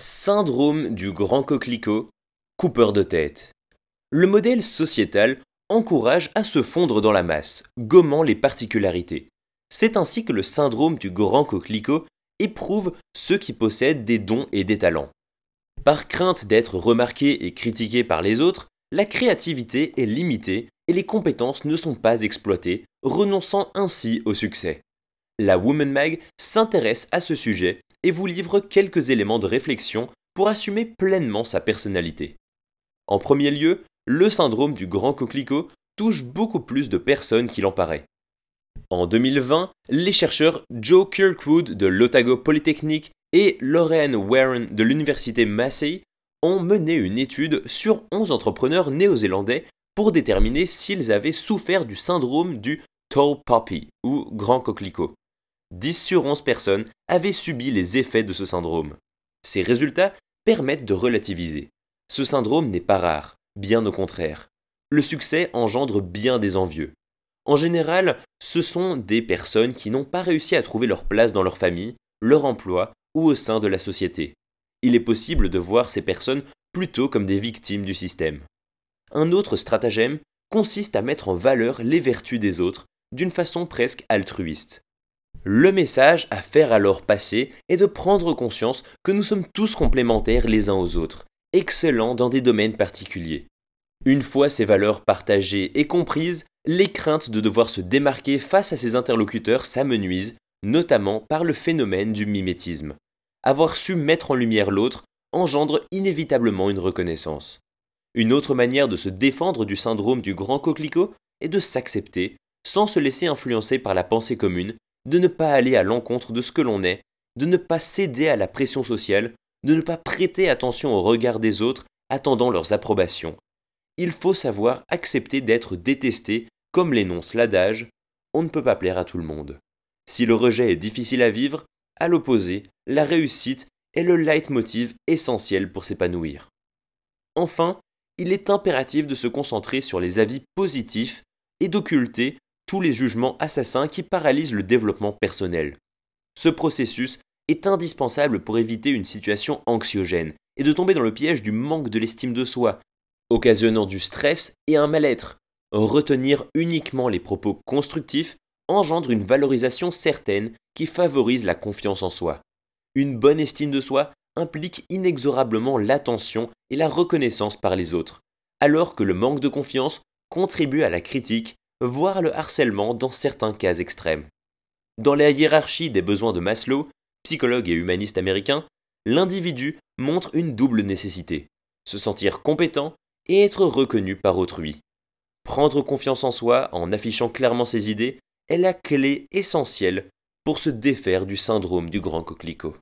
Syndrome du grand coquelicot, coupeur de tête. Le modèle sociétal encourage à se fondre dans la masse, gommant les particularités. C'est ainsi que le syndrome du grand coquelicot éprouve ceux qui possèdent des dons et des talents. Par crainte d'être remarqué et critiqué par les autres, la créativité est limitée et les compétences ne sont pas exploitées, renonçant ainsi au succès. La Woman Mag s'intéresse à ce sujet et vous livre quelques éléments de réflexion pour assumer pleinement sa personnalité. En premier lieu, le syndrome du grand coquelicot touche beaucoup plus de personnes qu'il en paraît. En 2020, les chercheurs Joe Kirkwood de l'Otago Polytechnic et Lorraine Warren de l'université Massey ont mené une étude sur 11 entrepreneurs néo-zélandais pour déterminer s'ils avaient souffert du syndrome du tall poppy ou grand coquelicot. 10 sur 11 personnes avaient subi les effets de ce syndrome. Ces résultats permettent de relativiser. Ce syndrome n'est pas rare, bien au contraire. Le succès engendre bien des envieux. En général, ce sont des personnes qui n'ont pas réussi à trouver leur place dans leur famille, leur emploi ou au sein de la société. Il est possible de voir ces personnes plutôt comme des victimes du système. Un autre stratagème consiste à mettre en valeur les vertus des autres d'une façon presque altruiste. Le message à faire alors passer est de prendre conscience que nous sommes tous complémentaires les uns aux autres, excellents dans des domaines particuliers. Une fois ces valeurs partagées et comprises, les craintes de devoir se démarquer face à ses interlocuteurs s'amenuisent, notamment par le phénomène du mimétisme. Avoir su mettre en lumière l'autre engendre inévitablement une reconnaissance. Une autre manière de se défendre du syndrome du grand coquelicot est de s'accepter sans se laisser influencer par la pensée commune de ne pas aller à l'encontre de ce que l'on est, de ne pas céder à la pression sociale, de ne pas prêter attention au regard des autres, attendant leurs approbations. Il faut savoir accepter d'être détesté, comme l'énonce l'adage on ne peut pas plaire à tout le monde. Si le rejet est difficile à vivre, à l'opposé, la réussite est le leitmotiv essentiel pour s'épanouir. Enfin, il est impératif de se concentrer sur les avis positifs et d'occulter tous les jugements assassins qui paralysent le développement personnel. Ce processus est indispensable pour éviter une situation anxiogène et de tomber dans le piège du manque de l'estime de soi, occasionnant du stress et un mal-être. Retenir uniquement les propos constructifs engendre une valorisation certaine qui favorise la confiance en soi. Une bonne estime de soi implique inexorablement l'attention et la reconnaissance par les autres, alors que le manque de confiance contribue à la critique voire le harcèlement dans certains cas extrêmes. Dans la hiérarchie des besoins de Maslow, psychologue et humaniste américain, l'individu montre une double nécessité, se sentir compétent et être reconnu par autrui. Prendre confiance en soi en affichant clairement ses idées est la clé essentielle pour se défaire du syndrome du grand coquelicot.